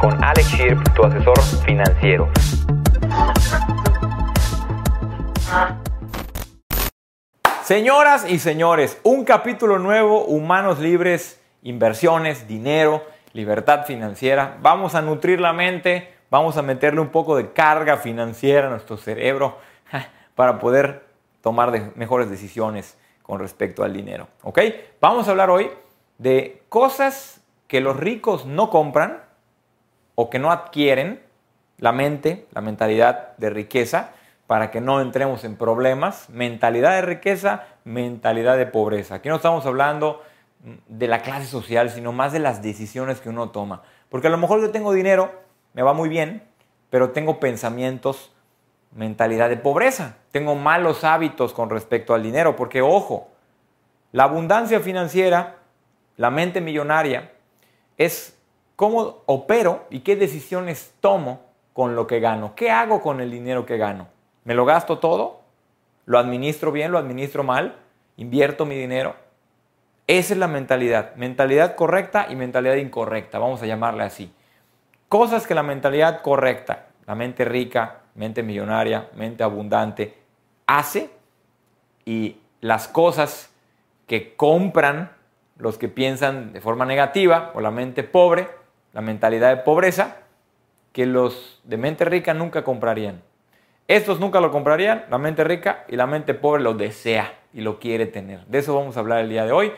con Alex Shirp, tu asesor financiero. Señoras y señores, un capítulo nuevo, humanos libres, inversiones, dinero, libertad financiera. Vamos a nutrir la mente, vamos a meterle un poco de carga financiera a nuestro cerebro para poder tomar mejores decisiones con respecto al dinero. ¿Ok? Vamos a hablar hoy de cosas que los ricos no compran o que no adquieren, la mente, la mentalidad de riqueza, para que no entremos en problemas. Mentalidad de riqueza, mentalidad de pobreza. Aquí no estamos hablando de la clase social, sino más de las decisiones que uno toma. Porque a lo mejor yo tengo dinero, me va muy bien, pero tengo pensamientos, mentalidad de pobreza. Tengo malos hábitos con respecto al dinero, porque ojo, la abundancia financiera, la mente millonaria, es cómo opero y qué decisiones tomo con lo que gano. ¿Qué hago con el dinero que gano? ¿Me lo gasto todo? ¿Lo administro bien? ¿Lo administro mal? ¿Invierto mi dinero? Esa es la mentalidad. Mentalidad correcta y mentalidad incorrecta, vamos a llamarle así. Cosas que la mentalidad correcta, la mente rica, mente millonaria, mente abundante, hace y las cosas que compran los que piensan de forma negativa o la mente pobre, la mentalidad de pobreza, que los de mente rica nunca comprarían. Estos nunca lo comprarían, la mente rica y la mente pobre lo desea y lo quiere tener. De eso vamos a hablar el día de hoy.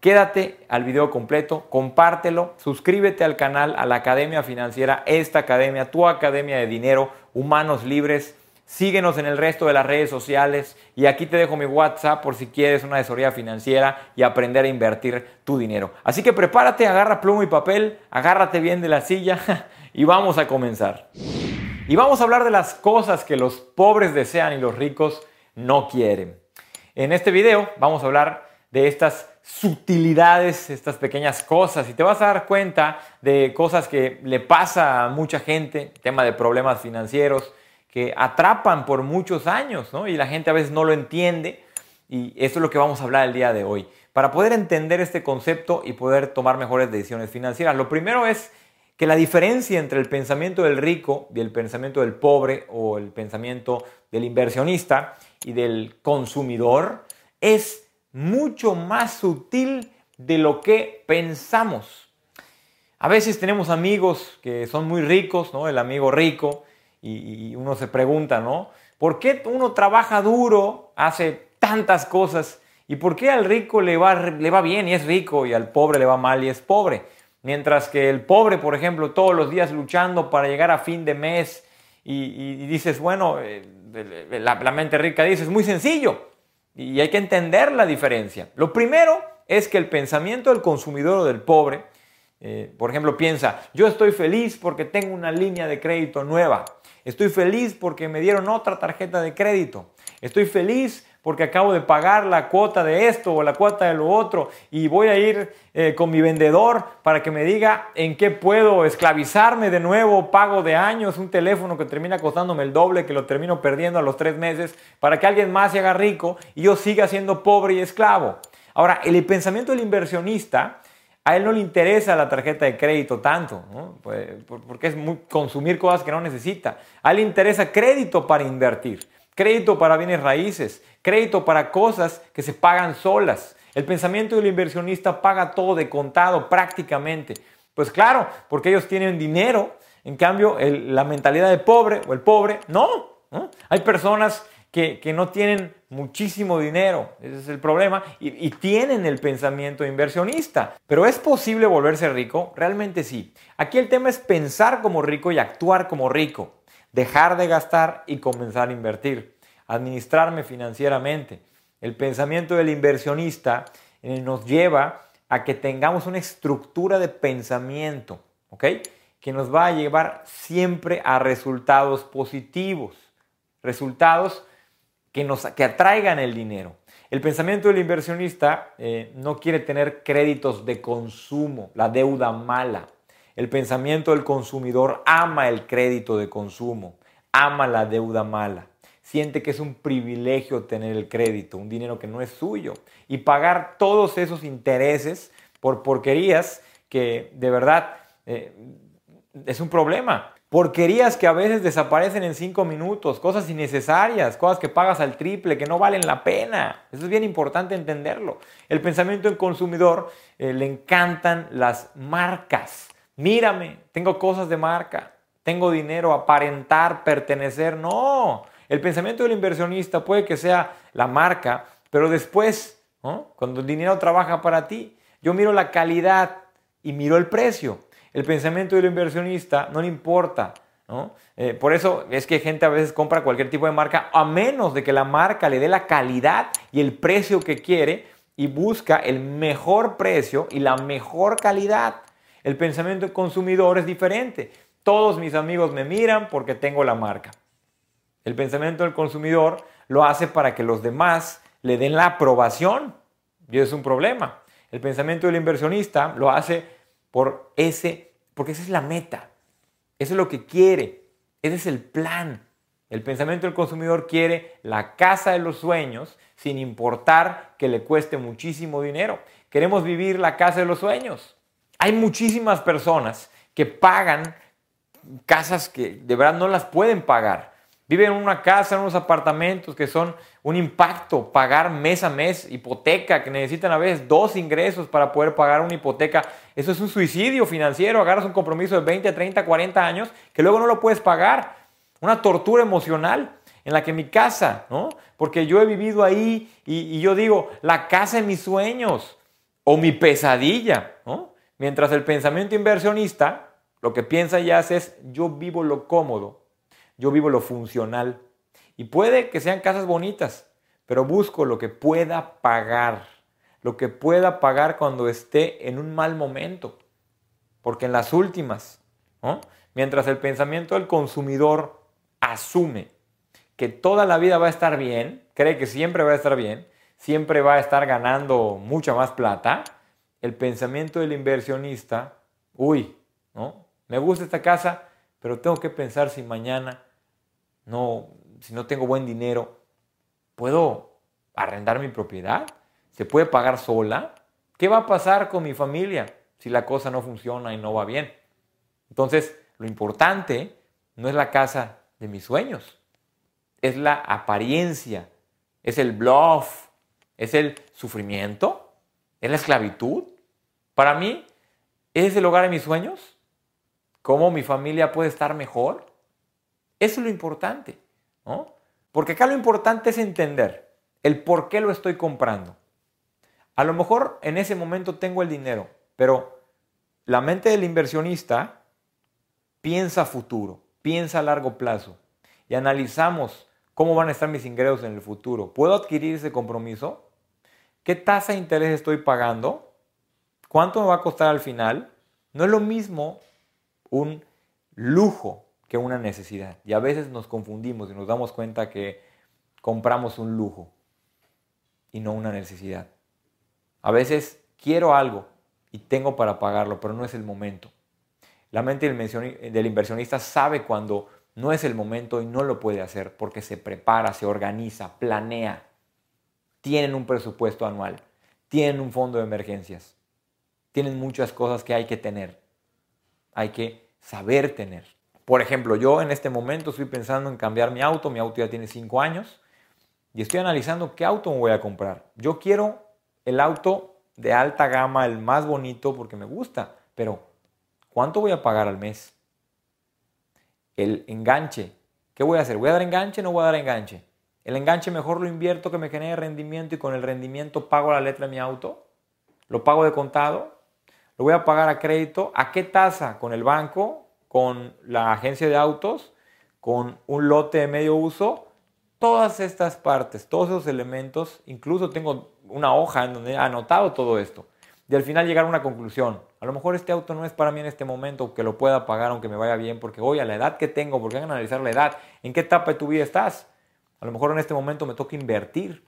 Quédate al video completo, compártelo, suscríbete al canal, a la Academia Financiera, esta academia, tu academia de dinero, humanos libres. Síguenos en el resto de las redes sociales y aquí te dejo mi WhatsApp por si quieres una asesoría financiera y aprender a invertir tu dinero. Así que prepárate, agarra pluma y papel, agárrate bien de la silla y vamos a comenzar. Y vamos a hablar de las cosas que los pobres desean y los ricos no quieren. En este video vamos a hablar de estas sutilidades, estas pequeñas cosas, y te vas a dar cuenta de cosas que le pasa a mucha gente, tema de problemas financieros, que atrapan por muchos años, ¿no? Y la gente a veces no lo entiende, y eso es lo que vamos a hablar el día de hoy. Para poder entender este concepto y poder tomar mejores decisiones financieras, lo primero es que la diferencia entre el pensamiento del rico y el pensamiento del pobre o el pensamiento del inversionista y del consumidor es mucho más sutil de lo que pensamos. A veces tenemos amigos que son muy ricos, ¿no? El amigo rico, y, uno se pregunta, ¿no? ¿Por qué uno trabaja duro, hace tantas cosas, y por qué al rico le va, le va bien y es rico, y al pobre le va mal y es pobre? Mientras que el pobre, por ejemplo, todos los días luchando para llegar a fin de mes y, dices, bueno, eh, la, mente rica dice, es muy sencillo y hay que entender la diferencia. Lo primero es que el pensamiento del consumidor o del pobre, eh, por ejemplo, piensa, yo estoy feliz porque tengo una línea de crédito nueva, estoy feliz porque me dieron otra tarjeta de crédito, estoy feliz porque acabo de pagar la cuota de esto o la cuota de lo otro y voy a ir eh, con mi vendedor para que me diga en qué puedo esclavizarme de nuevo, pago de años, un teléfono que termina costándome el doble, que lo termino perdiendo a los tres meses, para que alguien más se haga rico y yo siga siendo pobre y esclavo. Ahora, el pensamiento del inversionista, a él no le interesa la tarjeta de crédito tanto, pues, porque es consumir cosas que no necesita. A él le interesa crédito para invertir crédito para bienes raíces, crédito para cosas que se pagan solas. El pensamiento del inversionista paga todo de contado prácticamente. Pues claro, porque ellos tienen dinero, en cambio la mentalidad de pobre o el pobre, no. Hay personas que, no tienen muchísimo dinero, ese es el problema, y, tienen el pensamiento inversionista. Pero ¿es posible volverse rico? Realmente sí. Aquí el tema es pensar como rico y actuar como rico dejar de gastar y comenzar a invertir, administrarme financieramente. El pensamiento del inversionista eh, nos lleva a que tengamos una estructura de pensamiento, ¿ok? Que nos va a llevar siempre a resultados positivos, resultados que, nos, que atraigan el dinero. El pensamiento del inversionista eh, no quiere tener créditos de consumo, la deuda mala. El pensamiento del consumidor ama el crédito de consumo, ama la deuda mala. Siente que es un privilegio tener el crédito, un dinero que no es suyo, y pagar todos esos intereses por porquerías que de verdad eh, es un problema. Porquerías que a veces desaparecen en cinco minutos, cosas innecesarias, cosas que pagas al triple, que no valen la pena. Eso es bien importante entenderlo. El pensamiento del consumidor eh, le encantan las marcas. Mírame, tengo cosas de marca, tengo dinero, aparentar, pertenecer. No, el pensamiento del inversionista puede que sea la marca, pero después, cuando el dinero trabaja para ti, yo miro la calidad y miro el precio. El pensamiento del inversionista no le importa. Eh, por eso es que gente a veces compra cualquier tipo de marca a menos de que la marca le dé la calidad y el precio que quiere y busca el mejor precio y la mejor calidad. El pensamiento del consumidor es diferente. Todos mis amigos me miran porque tengo la marca. El pensamiento del consumidor lo hace para que los demás le den la aprobación y es un problema. El pensamiento del inversionista lo hace por ese, porque esa es la meta. Eso es lo que quiere. Ese es el plan. El pensamiento del consumidor quiere la casa de los sueños sin importar que le cueste muchísimo dinero. Queremos vivir la casa de los sueños. Hay muchísimas personas que pagan casas que de verdad no las pueden pagar. Viven en una casa, en unos apartamentos que son un impacto, pagar mes a mes, hipoteca, que necesitan a veces dos ingresos para poder pagar una hipoteca. Eso es un suicidio financiero, agarras un compromiso de 20, 30, 40 años que luego no lo puedes pagar. Una tortura emocional en la que mi casa, ¿no? Porque yo he vivido ahí y, y yo digo, la casa de mis sueños o mi pesadilla, ¿no? Mientras el pensamiento inversionista lo que piensa y hace es, yo vivo lo cómodo yo vivo lo funcional. Y puede que sean casas bonitas, pero busco lo que pueda pagar, lo que pueda pagar cuando esté en un mal momento. Porque en las últimas, mientras el pensamiento del consumidor asume que toda la vida va a estar bien, cree que siempre va a estar bien, siempre va a estar ganando mucha más plata, el pensamiento del inversionista, uy, ¿no? Me gusta esta casa, pero tengo que pensar si mañana no, si no tengo buen dinero, ¿puedo arrendar mi propiedad? ¿Se puede pagar sola? ¿Qué va a pasar con mi familia si la cosa no funciona y no va bien? Entonces, lo importante no es la casa de mis sueños, es la apariencia, es el bluff, es el sufrimiento, es la esclavitud. Para mí, ¿es el hogar de mis sueños? ¿Cómo mi familia puede estar mejor? Eso es lo importante, ¿no? Porque acá lo importante es entender el por qué lo estoy comprando. A lo mejor en ese momento tengo el dinero, pero la mente del inversionista piensa futuro, piensa a largo plazo y analizamos cómo van a estar mis ingresos en el futuro. ¿Puedo adquirir ese compromiso? ¿Qué tasa de interés estoy pagando? ¿Cuánto me va a costar al final? No es lo mismo un lujo que una necesidad. Y a veces nos confundimos y nos damos cuenta que compramos un lujo y no una necesidad. A veces quiero algo y tengo para pagarlo, pero no es el momento. La mente del inversionista sabe cuando no es el momento y no lo puede hacer porque se prepara, se organiza, planea. Tienen un presupuesto anual, tienen un fondo de emergencias, tienen muchas cosas que hay que tener. Hay que saber tener. Por ejemplo, yo en este momento estoy pensando en cambiar mi auto, mi auto ya tiene 5 años, y estoy analizando qué auto voy a comprar. Yo quiero el auto de alta gama, el más bonito, porque me gusta, pero ¿cuánto voy a pagar al mes? El enganche, ¿qué voy a hacer? ¿Voy a dar enganche o no voy a dar enganche? El enganche mejor lo invierto que me genere rendimiento y con el rendimiento pago la letra de mi auto. ¿Lo pago de contado? ¿Lo voy a pagar a crédito? ¿A qué tasa? ¿Con el banco? Con la agencia de autos, con un lote de medio uso, todas estas partes, todos esos elementos, incluso tengo una hoja en donde he anotado todo esto. Y al final llegar a una conclusión. A lo mejor este auto no es para mí en este momento, que lo pueda pagar aunque me vaya bien, porque hoy a la edad que tengo, porque hay que analizar la edad, en qué etapa de tu vida estás. A lo mejor en este momento me toca invertir,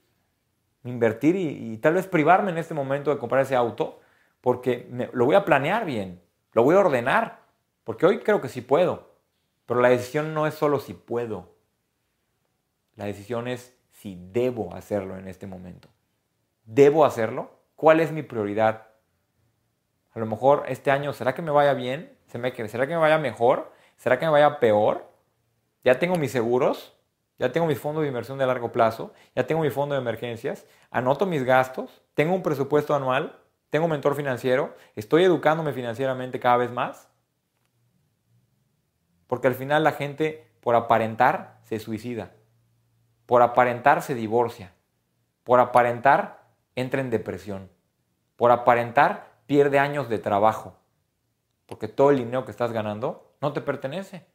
invertir y, tal vez privarme en este momento de comprar ese auto, porque lo voy a planear bien, lo voy a ordenar porque hoy creo que sí puedo, pero la decisión no es solo si puedo. La decisión es si debo hacerlo en este momento. ¿Debo hacerlo? ¿Cuál es mi prioridad? A lo mejor este año, ¿será que me vaya bien? ¿Será que me vaya mejor? ¿Será que me vaya peor? Ya tengo mis seguros, ya tengo mis fondos de inversión de largo plazo, ya tengo mi fondo de emergencias, anoto mis gastos, tengo un presupuesto anual, tengo un mentor financiero, estoy educándome financieramente cada vez más. Porque al final la gente, por aparentar, se suicida. Por aparentar, se divorcia. Por aparentar, entra en depresión. Por aparentar, pierde años de trabajo. Porque todo el dinero que estás ganando no te pertenece.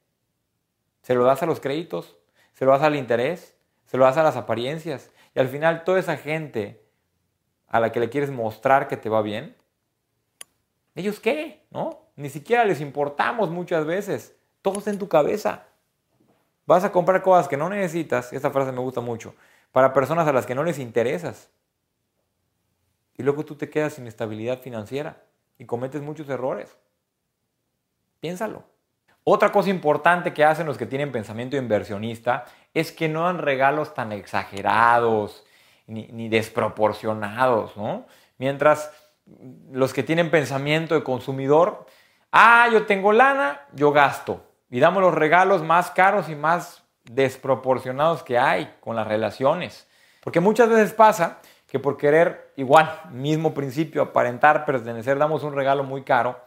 Se lo das a los créditos, se lo das al interés, se lo das a las apariencias. Y al final toda esa gente a la que le quieres mostrar que te va bien, ¿ellos qué? ¿No? Ni siquiera les importamos muchas veces. Todo está en tu cabeza. Vas a comprar cosas que no necesitas, esa frase me gusta mucho, para personas a las que no les interesas. Y luego tú te quedas sin estabilidad financiera y cometes muchos errores. Piénsalo. Otra cosa importante que hacen los que tienen pensamiento inversionista es que no dan regalos tan exagerados ni, desproporcionados, ¿no? Mientras los que tienen pensamiento de consumidor, ah, yo tengo lana, yo gasto. Y damos los regalos más caros y más desproporcionados que hay con las relaciones. Porque muchas veces pasa que por querer, igual, mismo principio, aparentar, pertenecer, damos un regalo muy caro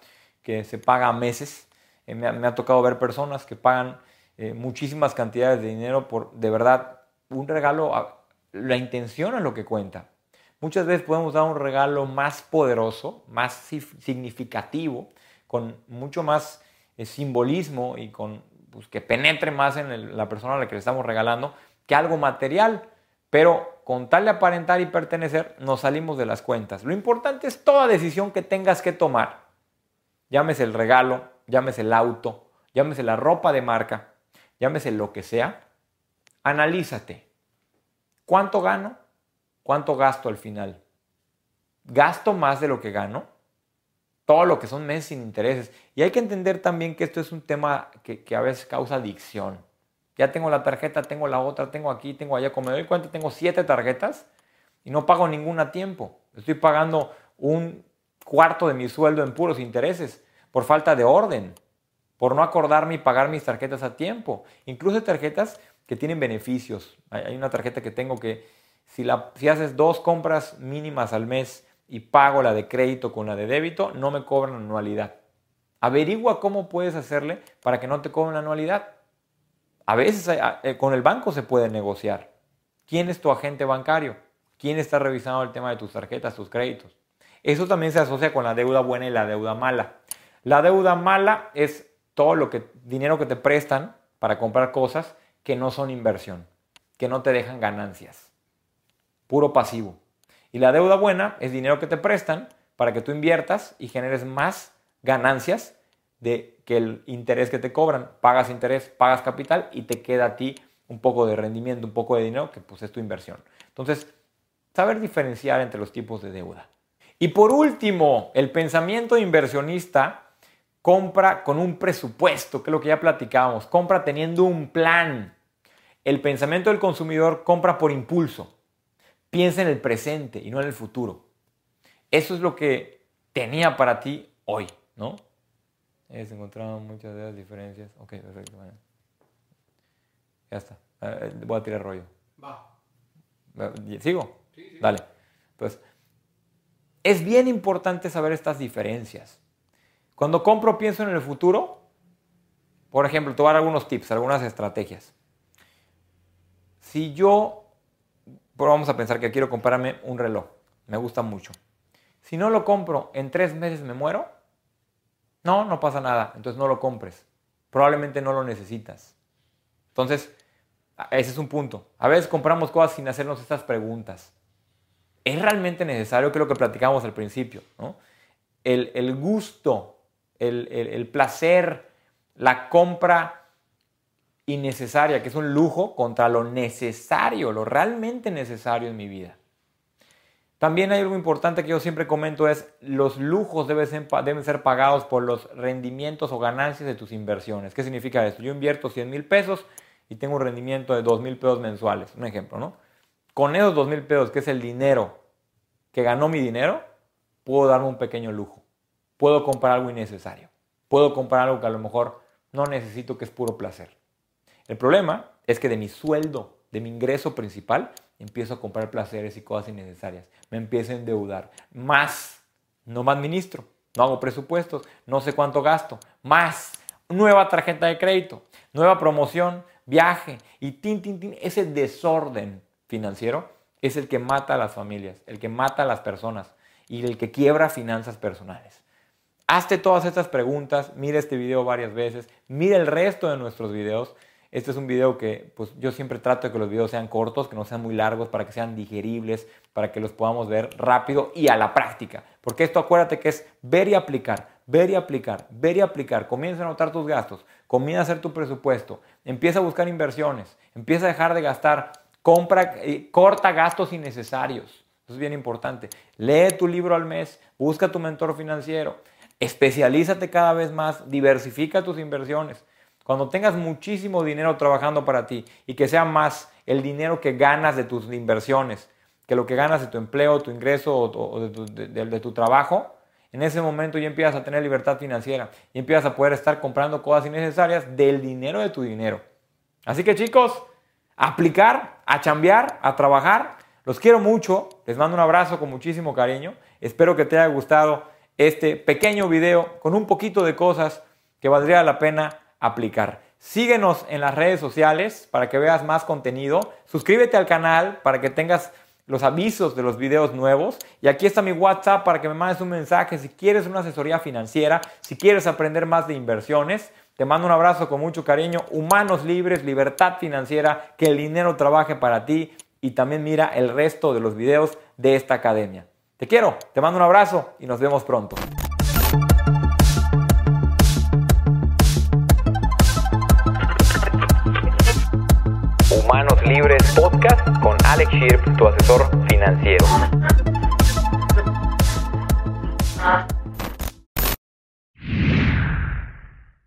que se paga a meses. Eh, me, ha, tocado ver personas que pagan eh, muchísimas cantidades de dinero por, de verdad, un regalo, la intención es lo que cuenta. Muchas veces podemos dar un regalo más poderoso, más significativo, con mucho más simbolismo y con pues, que penetre más en la persona a la que le estamos regalando que algo material. Pero con tal de aparentar y pertenecer, nos salimos de las cuentas. Lo importante es toda decisión que tengas que tomar. Llámese el regalo, llámese el auto, llámese la ropa de marca, llámese lo que sea. Analízate. ¿Cuánto gano? ¿Cuánto gasto al final? ¿Gasto más de lo que gano? Todo lo que son meses sin intereses. Y hay que entender también que esto es un tema que, a veces causa adicción. Ya tengo la tarjeta, tengo la otra, tengo aquí, tengo allá. Como me doy cuenta, tengo siete tarjetas y no pago ninguna a tiempo. Estoy pagando un cuarto de mi sueldo en puros intereses por falta de orden, por no acordarme y pagar mis tarjetas a tiempo. Incluso tarjetas que tienen beneficios. Hay una tarjeta que tengo que si haces dos compras mínimas al mes y pago la de crédito con la de débito, no me cobran anualidad. Averigua cómo puedes hacerle para que no te cobren anualidad. A veces eh, con el banco se puede negociar. ¿Quién es tu agente bancario? ¿Quién está revisando el tema de tus tarjetas, tus créditos? Eso también se asocia con la deuda buena y la deuda mala. La deuda mala es todo lo que dinero que te prestan para comprar cosas que no son inversión, que no te dejan ganancias. Puro pasivo. Y la deuda buena es dinero que te prestan para que tú inviertas y generes más ganancias de que el interés que te cobran, pagas interés, pagas capital y te queda a ti un poco de rendimiento, un poco de dinero que pues es tu inversión. Entonces, saber diferenciar entre los tipos de deuda. Y por último, el pensamiento inversionista compra con un presupuesto, que es lo que ya platicábamos, compra teniendo un plan. El pensamiento del consumidor compra por impulso, piensa en el presente y no en el futuro. Eso es lo que tenía para ti hoy, ¿no? Eh, se encontraron muchas de las diferencias. Ok, perfecto. Ya está. Eh, voy a tirar rollo. Va. ¿Sigo? Sí, sí. Dale. Entonces, es bien importante saber estas diferencias. Cuando compro, pienso en el futuro. Por ejemplo, te voy a dar algunos tips, algunas estrategias. Si yo, vamos a pensar que quiero comprarme un reloj, me gusta mucho. Si no lo compro, en tres meses me muero no, no pasa nada, entonces no lo compres. Probablemente no lo necesitas. Entonces, ese es un punto. A veces compramos cosas sin hacernos estas preguntas. ¿Es realmente necesario? Que lo que platicamos al principio. El, gusto, el, el placer, la compra innecesaria, que es un lujo, contra lo necesario, lo realmente necesario en mi vida. También hay algo importante que yo siempre comento es los lujos deben ser, pagados por los rendimientos o ganancias de tus inversiones. ¿Qué significa esto? Yo invierto 100 mil pesos y tengo un rendimiento de 2 mil pesos mensuales, un ejemplo, ¿no? Con esos 2 mil pesos, que es el dinero que ganó mi dinero, puedo darme un pequeño lujo. Puedo comprar algo innecesario. puedo comprar algo que a lo mejor no necesito, que es puro placer. El problema es que de mi sueldo, de mi ingreso principal, empiezo a comprar placeres y cosas innecesarias. Me empiezo a endeudar. Más, no me administro, no hago presupuestos, no sé cuánto gasto. Más, nueva tarjeta de crédito, nueva promoción, viaje y tin, tin, tin. Ese desorden financiero es el que mata a las familias, el que mata a las personas y el que quiebra finanzas personales. Hazte todas estas preguntas, mira este video varias veces, mira el resto de nuestros videos este es un video que pues, yo siempre trato de que los videos sean cortos, que no sean muy largos, para que sean digeribles, para que los podamos ver rápido y a la práctica. Porque esto acuérdate que es ver y aplicar, ver y aplicar, ver y aplicar. Comienza a anotar tus gastos, comienza a hacer tu presupuesto, empieza a buscar inversiones, empieza a dejar de gastar, compra, eh, corta gastos innecesarios. Eso es bien importante. Lee tu libro al mes, busca tu mentor financiero, especialízate cada vez más, diversifica tus inversiones. Cuando tengas muchísimo dinero trabajando para ti y que sea más el dinero que ganas de tus inversiones que lo que ganas de tu empleo, tu ingreso o, de, tu, trabajo, en ese momento ya empiezas a tener libertad financiera y empiezas a poder estar comprando cosas innecesarias del dinero de tu dinero. Así que chicos, aplicar, a chambear, a trabajar. Los quiero mucho, les mando un abrazo con muchísimo cariño. Espero que te haya gustado este pequeño video con un poquito de cosas que valdría la pena aplicar. Síguenos en las redes sociales para que veas más contenido. Suscríbete al canal para que tengas los avisos de los videos nuevos. Y aquí está mi WhatsApp para que me mandes un mensaje si quieres una asesoría financiera, si quieres aprender más de inversiones. Te mando un abrazo con mucho cariño. Humanos libres, libertad financiera, que el dinero trabaje para ti. Y también mira el resto de los videos de esta academia. Te quiero, te mando un abrazo y nos vemos pronto. Alex Shirp, tu asesor financiero.